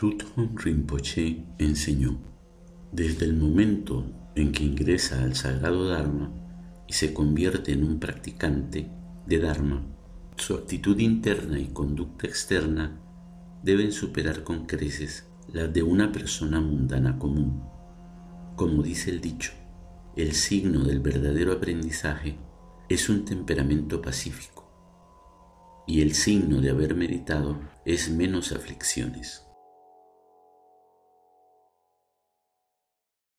Tuthon Rinpoche enseñó, desde el momento en que ingresa al sagrado Dharma y se convierte en un practicante de Dharma, su actitud interna y conducta externa deben superar con creces las de una persona mundana común. Como dice el dicho, el signo del verdadero aprendizaje es un temperamento pacífico y el signo de haber meditado es menos aflicciones.